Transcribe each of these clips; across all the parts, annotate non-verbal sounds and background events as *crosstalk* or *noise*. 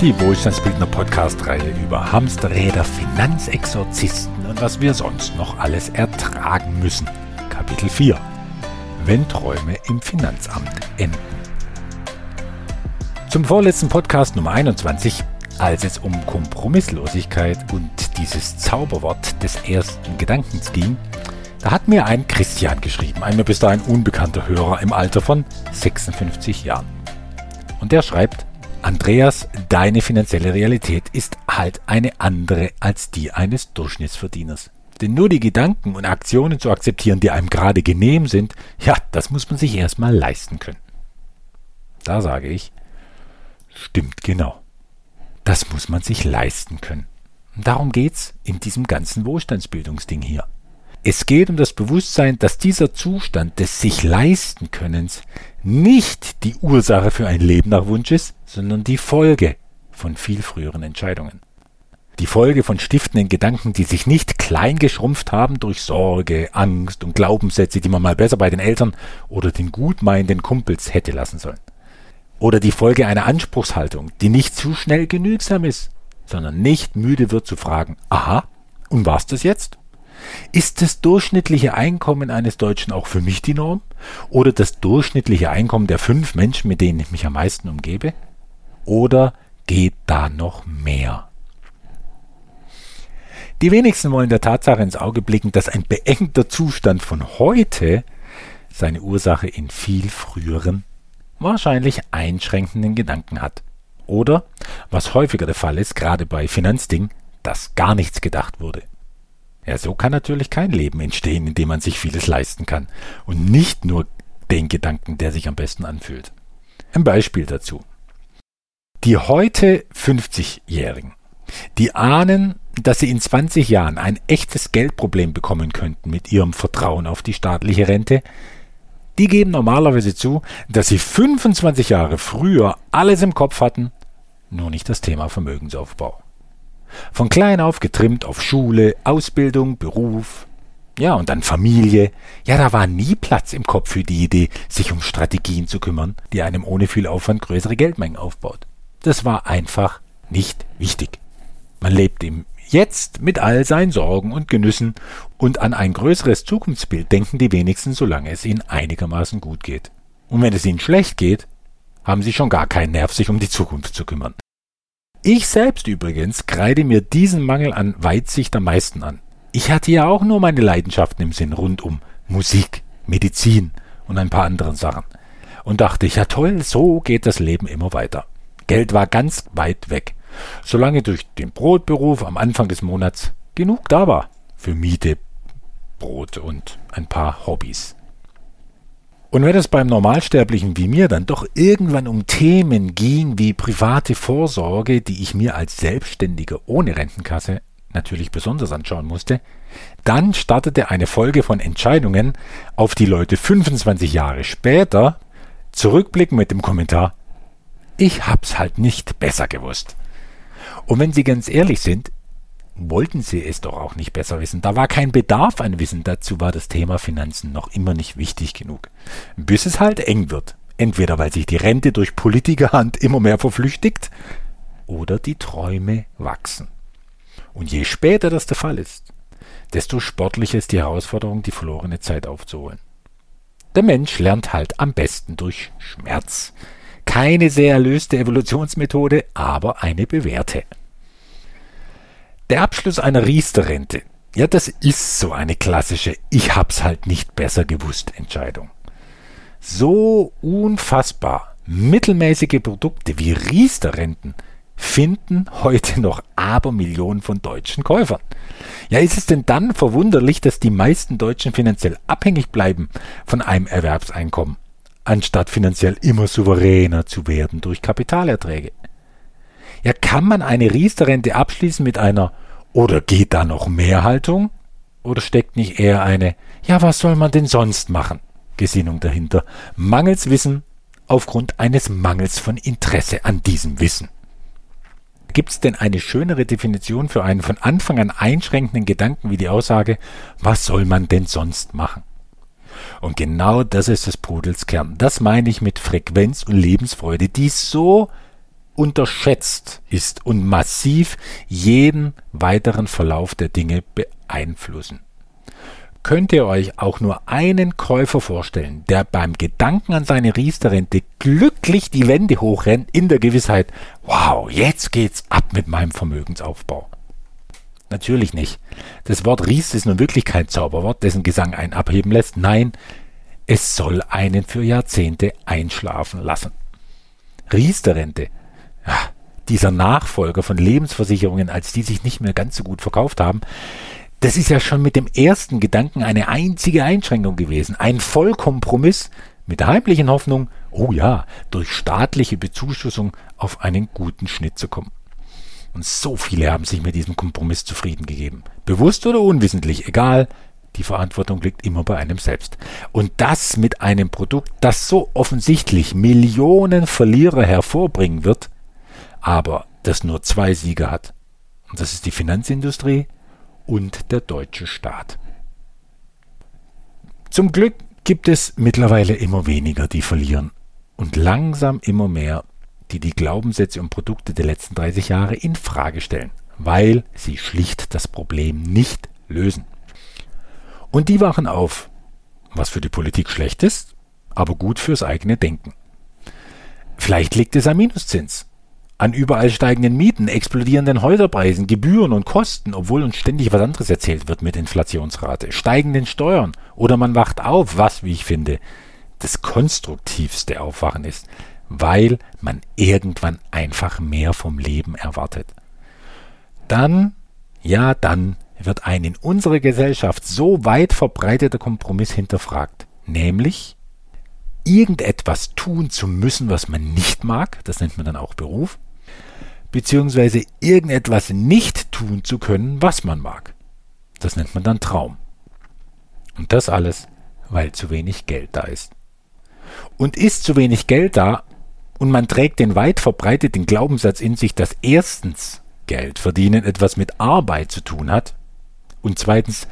die Wohlstandsbildner Podcast-Reihe über Hamsterräder, Finanzexorzisten und was wir sonst noch alles ertragen müssen. Kapitel 4. Wenn Träume im Finanzamt enden. Zum vorletzten Podcast Nummer 21, als es um Kompromisslosigkeit und dieses Zauberwort des ersten Gedankens ging, da hat mir ein Christian geschrieben, ein mir bis dahin unbekannter Hörer im Alter von 56 Jahren. Und der schreibt, Andreas, deine finanzielle Realität ist halt eine andere als die eines Durchschnittsverdieners. Denn nur die Gedanken und Aktionen zu akzeptieren, die einem gerade genehm sind, ja, das muss man sich erstmal leisten können. Da sage ich, stimmt genau. Das muss man sich leisten können. Darum geht's in diesem ganzen Wohlstandsbildungsding hier. Es geht um das Bewusstsein, dass dieser Zustand des sich leisten Könnens nicht die Ursache für ein Leben nach Wunsch ist, sondern die Folge von viel früheren Entscheidungen. Die Folge von stiftenden Gedanken, die sich nicht klein geschrumpft haben durch Sorge, Angst und Glaubenssätze, die man mal besser bei den Eltern oder den gutmeinenden Kumpels hätte lassen sollen. Oder die Folge einer Anspruchshaltung, die nicht zu schnell genügsam ist, sondern nicht müde wird zu fragen, aha, und war's das jetzt? Ist das durchschnittliche Einkommen eines Deutschen auch für mich die Norm? Oder das durchschnittliche Einkommen der fünf Menschen, mit denen ich mich am meisten umgebe? Oder geht da noch mehr? Die wenigsten wollen der Tatsache ins Auge blicken, dass ein beengter Zustand von heute seine Ursache in viel früheren, wahrscheinlich einschränkenden Gedanken hat. Oder, was häufiger der Fall ist, gerade bei Finanzdingen, dass gar nichts gedacht wurde. Ja, so kann natürlich kein Leben entstehen, in dem man sich vieles leisten kann. Und nicht nur den Gedanken, der sich am besten anfühlt. Ein Beispiel dazu. Die heute 50-Jährigen, die ahnen, dass sie in 20 Jahren ein echtes Geldproblem bekommen könnten mit ihrem Vertrauen auf die staatliche Rente, die geben normalerweise zu, dass sie 25 Jahre früher alles im Kopf hatten, nur nicht das Thema Vermögensaufbau. Von klein auf getrimmt auf Schule, Ausbildung, Beruf, ja, und dann Familie. Ja, da war nie Platz im Kopf für die Idee, sich um Strategien zu kümmern, die einem ohne viel Aufwand größere Geldmengen aufbaut. Das war einfach nicht wichtig. Man lebt im Jetzt mit all seinen Sorgen und Genüssen und an ein größeres Zukunftsbild denken die wenigsten, solange es ihnen einigermaßen gut geht. Und wenn es ihnen schlecht geht, haben sie schon gar keinen Nerv, sich um die Zukunft zu kümmern. Ich selbst übrigens kreide mir diesen Mangel an Weitsicht am meisten an. Ich hatte ja auch nur meine Leidenschaften im Sinn rund um Musik, Medizin und ein paar anderen Sachen. Und dachte ich, ja toll, so geht das Leben immer weiter. Geld war ganz weit weg. Solange durch den Brotberuf am Anfang des Monats genug da war für Miete, Brot und ein paar Hobbys. Und wenn es beim Normalsterblichen wie mir dann doch irgendwann um Themen ging wie private Vorsorge, die ich mir als Selbstständiger ohne Rentenkasse natürlich besonders anschauen musste, dann startete eine Folge von Entscheidungen, auf die Leute 25 Jahre später zurückblicken mit dem Kommentar, ich hab's halt nicht besser gewusst. Und wenn Sie ganz ehrlich sind, wollten sie es doch auch nicht besser wissen. Da war kein Bedarf an Wissen, dazu war das Thema Finanzen noch immer nicht wichtig genug. Bis es halt eng wird. Entweder weil sich die Rente durch Politikerhand immer mehr verflüchtigt oder die Träume wachsen. Und je später das der Fall ist, desto sportlicher ist die Herausforderung, die verlorene Zeit aufzuholen. Der Mensch lernt halt am besten durch Schmerz. Keine sehr erlöste Evolutionsmethode, aber eine bewährte. Der Abschluss einer Riester-Rente, ja, das ist so eine klassische Ich hab's halt nicht besser gewusst Entscheidung. So unfassbar mittelmäßige Produkte wie Riester-Renten finden heute noch Abermillionen von deutschen Käufern. Ja, ist es denn dann verwunderlich, dass die meisten Deutschen finanziell abhängig bleiben von einem Erwerbseinkommen, anstatt finanziell immer souveräner zu werden durch Kapitalerträge? Ja, kann man eine Riester-Rente abschließen mit einer oder geht da noch mehr Haltung? Oder steckt nicht eher eine, ja, was soll man denn sonst machen? Gesinnung dahinter. Mangels Wissen aufgrund eines Mangels von Interesse an diesem Wissen. Gibt es denn eine schönere Definition für einen von Anfang an einschränkenden Gedanken wie die Aussage, was soll man denn sonst machen? Und genau das ist des Pudels Kern. Das meine ich mit Frequenz und Lebensfreude, die so unterschätzt ist und massiv jeden weiteren Verlauf der Dinge beeinflussen. Könnt ihr euch auch nur einen Käufer vorstellen, der beim Gedanken an seine Riester-Rente glücklich die Wände hochrennt, in der Gewissheit, wow, jetzt geht's ab mit meinem Vermögensaufbau? Natürlich nicht. Das Wort Riester ist nun wirklich kein Zauberwort, dessen Gesang einen abheben lässt. Nein, es soll einen für Jahrzehnte einschlafen lassen. Riester-Rente, dieser Nachfolger von Lebensversicherungen, als die sich nicht mehr ganz so gut verkauft haben, das ist ja schon mit dem ersten Gedanken eine einzige Einschränkung gewesen. Ein Vollkompromiss mit der heimlichen Hoffnung, oh ja, durch staatliche Bezuschussung auf einen guten Schnitt zu kommen. Und so viele haben sich mit diesem Kompromiss zufrieden gegeben. Bewusst oder unwissentlich, egal, die Verantwortung liegt immer bei einem selbst. Und das mit einem Produkt, das so offensichtlich Millionen Verlierer hervorbringen wird, aber das nur zwei Sieger hat. Und das ist die Finanzindustrie und der deutsche Staat. Zum Glück gibt es mittlerweile immer weniger, die verlieren und langsam immer mehr, die die Glaubenssätze und Produkte der letzten 30 Jahre in Frage stellen, weil sie schlicht das Problem nicht lösen. Und die wachen auf, was für die Politik schlecht ist, aber gut fürs eigene Denken. Vielleicht liegt es am Minuszins an überall steigenden Mieten, explodierenden Häuserpreisen, Gebühren und Kosten, obwohl uns ständig was anderes erzählt wird mit Inflationsrate, steigenden Steuern. Oder man wacht auf, was, wie ich finde, das konstruktivste Aufwachen ist, weil man irgendwann einfach mehr vom Leben erwartet. Dann, ja, dann wird ein in unserer Gesellschaft so weit verbreiteter Kompromiss hinterfragt, nämlich irgendetwas tun zu müssen, was man nicht mag, das nennt man dann auch Beruf, beziehungsweise irgendetwas nicht tun zu können, was man mag. Das nennt man dann Traum. Und das alles, weil zu wenig Geld da ist. Und ist zu wenig Geld da und man trägt den weit verbreiteten Glaubenssatz in sich, dass erstens Geld verdienen etwas mit Arbeit zu tun hat und zweitens,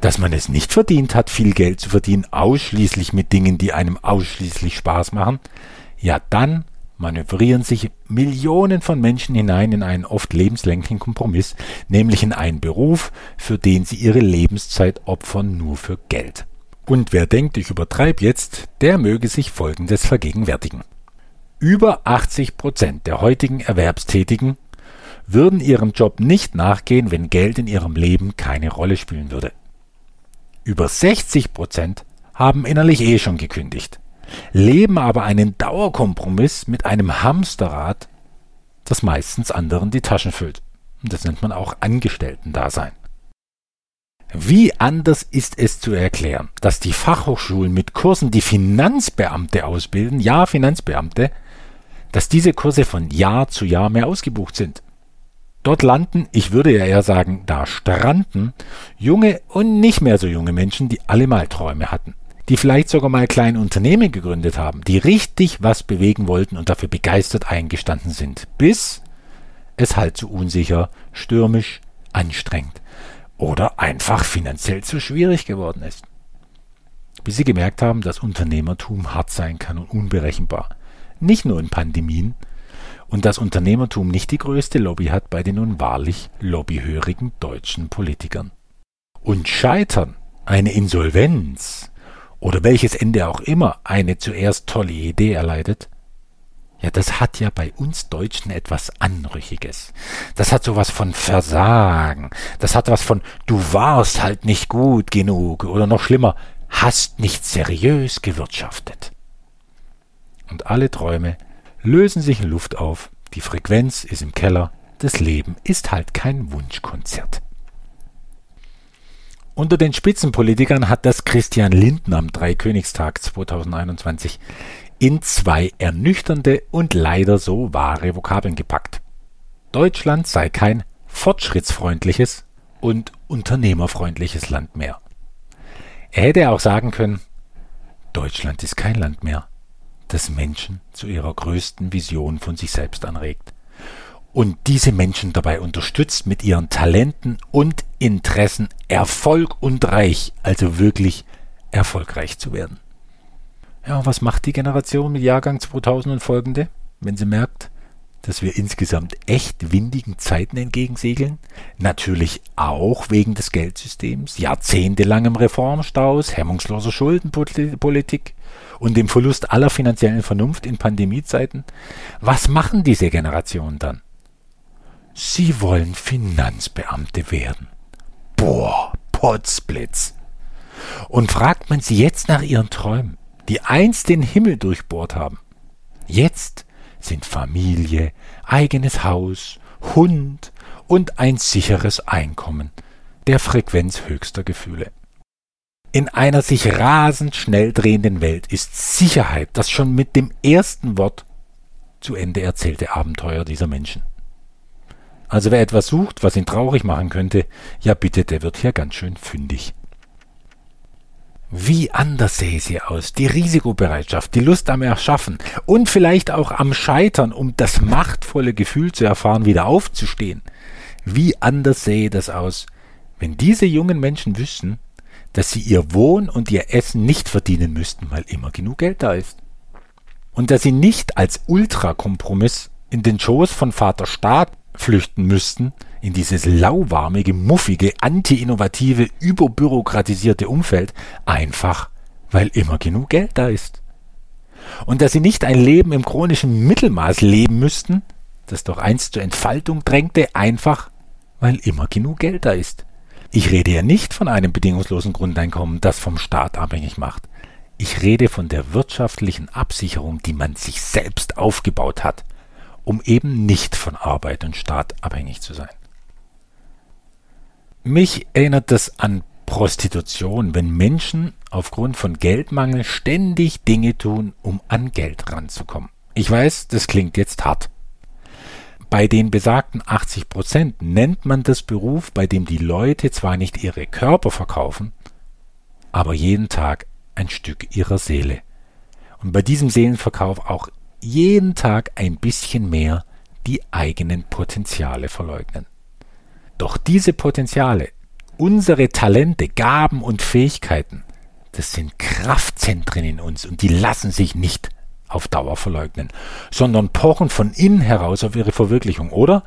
dass man es nicht verdient hat, viel Geld zu verdienen, ausschließlich mit Dingen, die einem ausschließlich Spaß machen, ja dann manövrieren sich Millionen von Menschen hinein in einen oft lebenslänglichen Kompromiss, nämlich in einen Beruf, für den sie ihre Lebenszeit opfern nur für Geld. Und wer denkt, ich übertreibe jetzt, der möge sich Folgendes vergegenwärtigen. Über 80 Prozent der heutigen Erwerbstätigen würden ihrem Job nicht nachgehen, wenn Geld in ihrem Leben keine Rolle spielen würde. Über 60 Prozent haben innerlich eh schon gekündigt leben aber einen Dauerkompromiss mit einem Hamsterrad, das meistens anderen die Taschen füllt. Und das nennt man auch Angestellten-Dasein. Wie anders ist es zu erklären, dass die Fachhochschulen mit Kursen, die Finanzbeamte ausbilden, ja Finanzbeamte, dass diese Kurse von Jahr zu Jahr mehr ausgebucht sind. Dort landen, ich würde ja eher sagen, da stranden, junge und nicht mehr so junge Menschen, die alle mal Träume hatten die vielleicht sogar mal kleine Unternehmen gegründet haben, die richtig was bewegen wollten und dafür begeistert eingestanden sind, bis es halt zu unsicher, stürmisch, anstrengend oder einfach finanziell zu schwierig geworden ist. Bis sie gemerkt haben, dass Unternehmertum hart sein kann und unberechenbar. Nicht nur in Pandemien, und dass Unternehmertum nicht die größte Lobby hat bei den nun wahrlich lobbyhörigen deutschen Politikern. Und Scheitern, eine Insolvenz, oder welches Ende auch immer eine zuerst tolle Idee erleidet, ja, das hat ja bei uns Deutschen etwas Anrüchiges. Das hat sowas von Versagen. Das hat was von du warst halt nicht gut genug oder noch schlimmer, hast nicht seriös gewirtschaftet. Und alle Träume lösen sich in Luft auf, die Frequenz ist im Keller, das Leben ist halt kein Wunschkonzert. Unter den Spitzenpolitikern hat das Christian Lindner am Dreikönigstag 2021 in zwei ernüchternde und leider so wahre Vokabeln gepackt. Deutschland sei kein fortschrittsfreundliches und unternehmerfreundliches Land mehr. Er hätte auch sagen können, Deutschland ist kein Land mehr, das Menschen zu ihrer größten Vision von sich selbst anregt und diese Menschen dabei unterstützt, mit ihren Talenten und Interessen Erfolg und Reich, also wirklich erfolgreich zu werden. Ja, was macht die Generation mit Jahrgang 2000 und folgende, wenn sie merkt, dass wir insgesamt echt windigen Zeiten entgegensegeln. Natürlich auch wegen des Geldsystems, jahrzehntelangem Reformstaus, hemmungsloser Schuldenpolitik und dem Verlust aller finanziellen Vernunft in Pandemiezeiten. Was machen diese Generationen dann? Sie wollen Finanzbeamte werden. Boah, Potzblitz. Und fragt man sie jetzt nach ihren Träumen, die einst den Himmel durchbohrt haben. Jetzt sind Familie, eigenes Haus, Hund und ein sicheres Einkommen der Frequenz höchster Gefühle. In einer sich rasend schnell drehenden Welt ist Sicherheit das schon mit dem ersten Wort zu Ende erzählte Abenteuer dieser Menschen. Also wer etwas sucht, was ihn traurig machen könnte, ja bitte, der wird hier ganz schön fündig. Wie anders sähe sie aus? Die Risikobereitschaft, die Lust am Erschaffen und vielleicht auch am Scheitern, um das machtvolle Gefühl zu erfahren, wieder aufzustehen. Wie anders sähe das aus, wenn diese jungen Menschen wüssten, dass sie ihr Wohn und ihr Essen nicht verdienen müssten, weil immer genug Geld da ist. Und dass sie nicht als Ultrakompromiss in den Schoß von Vater Staat flüchten müssten, in dieses lauwarmige, muffige, anti-innovative, überbürokratisierte Umfeld, einfach weil immer genug Geld da ist. Und dass sie nicht ein Leben im chronischen Mittelmaß leben müssten, das doch einst zur Entfaltung drängte, einfach weil immer genug Geld da ist. Ich rede ja nicht von einem bedingungslosen Grundeinkommen, das vom Staat abhängig macht. Ich rede von der wirtschaftlichen Absicherung, die man sich selbst aufgebaut hat, um eben nicht von Arbeit und Staat abhängig zu sein. Mich erinnert das an Prostitution, wenn Menschen aufgrund von Geldmangel ständig Dinge tun, um an Geld ranzukommen. Ich weiß, das klingt jetzt hart. Bei den besagten 80 Prozent nennt man das Beruf, bei dem die Leute zwar nicht ihre Körper verkaufen, aber jeden Tag ein Stück ihrer Seele. Und bei diesem Seelenverkauf auch jeden Tag ein bisschen mehr die eigenen Potenziale verleugnen. Doch diese Potenziale, unsere Talente, Gaben und Fähigkeiten, das sind Kraftzentren in uns und die lassen sich nicht auf Dauer verleugnen, sondern pochen von innen heraus auf ihre Verwirklichung. Oder,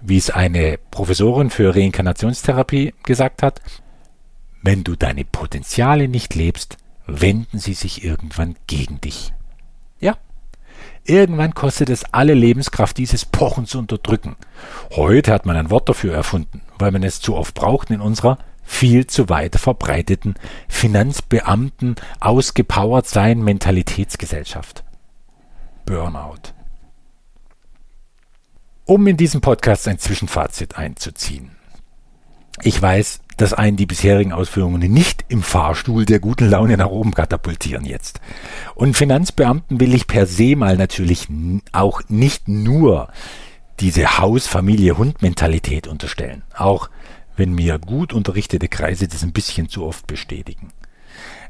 wie es eine Professorin für Reinkarnationstherapie gesagt hat, wenn du deine Potenziale nicht lebst, wenden sie sich irgendwann gegen dich. Ja, Irgendwann kostet es alle Lebenskraft, dieses Pochen zu unterdrücken. Heute hat man ein Wort dafür erfunden, weil man es zu oft braucht in unserer viel zu weit verbreiteten Finanzbeamten ausgepowert sein Mentalitätsgesellschaft. Burnout. Um in diesem Podcast ein Zwischenfazit einzuziehen. Ich weiß, dass einen die bisherigen Ausführungen nicht im Fahrstuhl der guten Laune nach oben katapultieren jetzt. Und Finanzbeamten will ich per se mal natürlich auch nicht nur diese Haus-Familie-Hund-Mentalität unterstellen, auch wenn mir gut unterrichtete Kreise das ein bisschen zu oft bestätigen.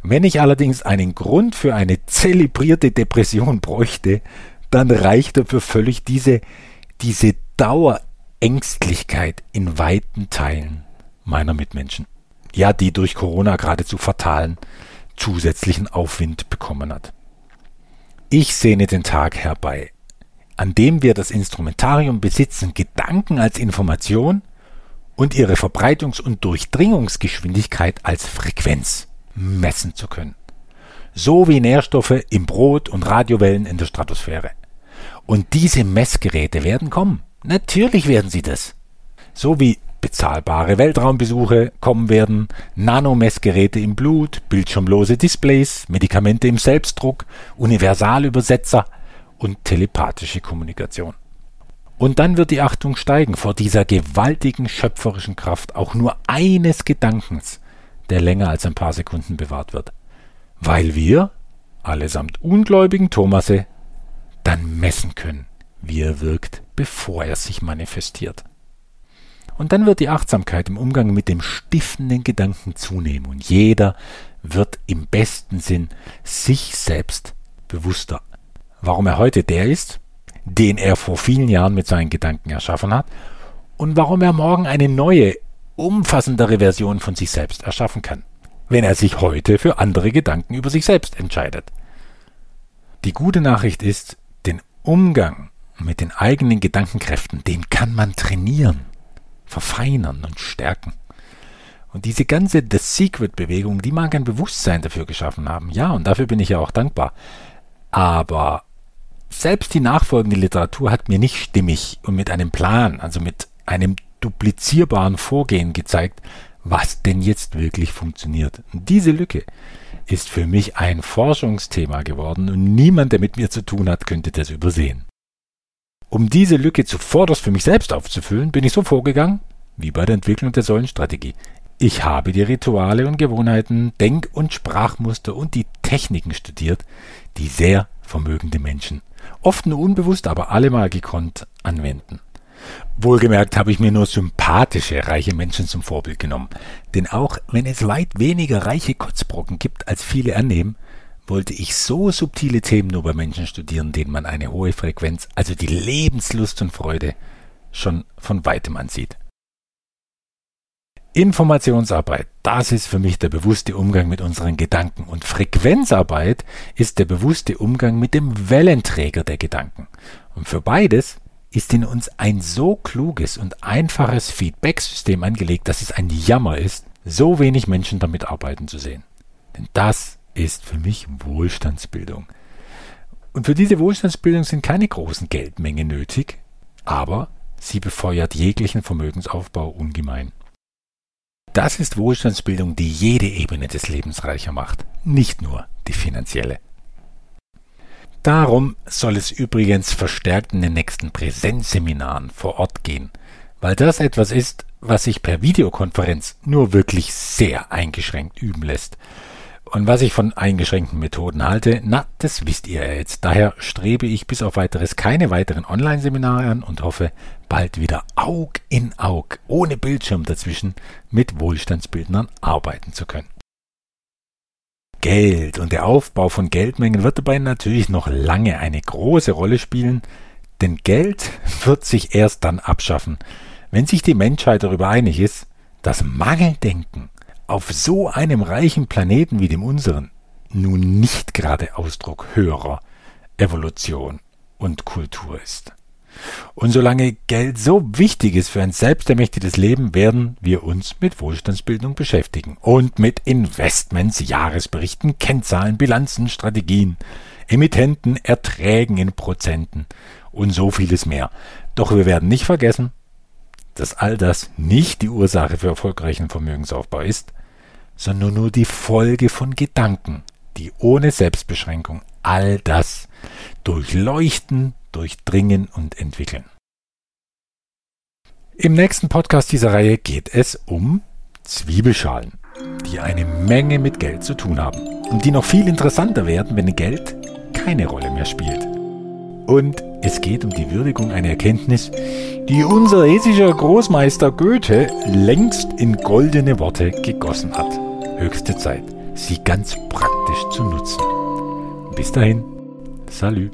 Wenn ich allerdings einen Grund für eine zelebrierte Depression bräuchte, dann reicht dafür völlig diese, diese Dauerängstlichkeit in weiten Teilen meiner Mitmenschen. Ja, die durch Corona geradezu fatalen zusätzlichen Aufwind bekommen hat. Ich sehne den Tag herbei, an dem wir das Instrumentarium besitzen, Gedanken als Information und ihre Verbreitungs- und Durchdringungsgeschwindigkeit als Frequenz messen zu können. So wie Nährstoffe im Brot und Radiowellen in der Stratosphäre. Und diese Messgeräte werden kommen. Natürlich werden sie das. So wie bezahlbare Weltraumbesuche kommen werden, Nanomessgeräte im Blut, bildschirmlose Displays, Medikamente im Selbstdruck, Universalübersetzer und telepathische Kommunikation. Und dann wird die Achtung steigen vor dieser gewaltigen schöpferischen Kraft auch nur eines Gedankens, der länger als ein paar Sekunden bewahrt wird. Weil wir, allesamt ungläubigen Thomase, dann messen können, wie er wirkt, bevor er sich manifestiert. Und dann wird die Achtsamkeit im Umgang mit dem stiftenden Gedanken zunehmen und jeder wird im besten Sinn sich selbst bewusster. Warum er heute der ist, den er vor vielen Jahren mit seinen Gedanken erschaffen hat und warum er morgen eine neue, umfassendere Version von sich selbst erschaffen kann, wenn er sich heute für andere Gedanken über sich selbst entscheidet. Die gute Nachricht ist, den Umgang mit den eigenen Gedankenkräften, den kann man trainieren, verfeinern und stärken. Und diese ganze The Secret-Bewegung, die mag ein Bewusstsein dafür geschaffen haben. Ja, und dafür bin ich ja auch dankbar. Aber selbst die nachfolgende Literatur hat mir nicht stimmig und mit einem Plan, also mit einem duplizierbaren Vorgehen gezeigt, was denn jetzt wirklich funktioniert. Und diese Lücke ist für mich ein Forschungsthema geworden und niemand, der mit mir zu tun hat, könnte das übersehen. Um diese Lücke zuvorderst für mich selbst aufzufüllen, bin ich so vorgegangen, wie bei der Entwicklung der Säulenstrategie. Ich habe die Rituale und Gewohnheiten, Denk- und Sprachmuster und die Techniken studiert, die sehr vermögende Menschen, oft nur unbewusst, aber allemal gekonnt, anwenden. Wohlgemerkt habe ich mir nur sympathische, reiche Menschen zum Vorbild genommen. Denn auch wenn es weit weniger reiche Kotzbrocken gibt, als viele annehmen, wollte ich so subtile Themen nur bei Menschen studieren, denen man eine hohe Frequenz, also die Lebenslust und Freude, schon von weitem ansieht. Informationsarbeit, das ist für mich der bewusste Umgang mit unseren Gedanken und Frequenzarbeit ist der bewusste Umgang mit dem Wellenträger der Gedanken. Und für beides ist in uns ein so kluges und einfaches Feedback-System angelegt, dass es ein Jammer ist, so wenig Menschen damit arbeiten zu sehen. Denn das ist für mich Wohlstandsbildung. Und für diese Wohlstandsbildung sind keine großen Geldmengen nötig, aber sie befeuert jeglichen Vermögensaufbau ungemein. Das ist Wohlstandsbildung, die jede Ebene des Lebens reicher macht, nicht nur die finanzielle. Darum soll es übrigens verstärkt in den nächsten Präsenzseminaren vor Ort gehen, weil das etwas ist, was sich per Videokonferenz nur wirklich sehr eingeschränkt üben lässt und was ich von eingeschränkten Methoden halte, na, das wisst ihr ja jetzt. Daher strebe ich bis auf weiteres keine weiteren Online-Seminare an und hoffe, bald wieder Aug in Aug, ohne Bildschirm dazwischen, mit Wohlstandsbildnern arbeiten zu können. Geld und der Aufbau von Geldmengen wird dabei natürlich noch lange eine große Rolle spielen, denn Geld *laughs* wird sich erst dann abschaffen, wenn sich die Menschheit darüber einig ist, dass Mangeldenken auf so einem reichen Planeten wie dem unseren nun nicht gerade Ausdruck höherer Evolution und Kultur ist. Und solange Geld so wichtig ist für ein selbstermächtigtes Leben, werden wir uns mit Wohlstandsbildung beschäftigen und mit Investments, Jahresberichten, Kennzahlen, Bilanzen, Strategien, Emittenten, Erträgen in Prozenten und so vieles mehr. Doch wir werden nicht vergessen, dass all das nicht die Ursache für erfolgreichen Vermögensaufbau ist, sondern nur die Folge von Gedanken, die ohne Selbstbeschränkung all das durchleuchten, durchdringen und entwickeln. Im nächsten Podcast dieser Reihe geht es um Zwiebelschalen, die eine Menge mit Geld zu tun haben und die noch viel interessanter werden, wenn Geld keine Rolle mehr spielt. Und es geht um die Würdigung einer Erkenntnis, die unser hessischer Großmeister Goethe längst in goldene Worte gegossen hat. Höchste Zeit, sie ganz praktisch zu nutzen. Bis dahin, Salü.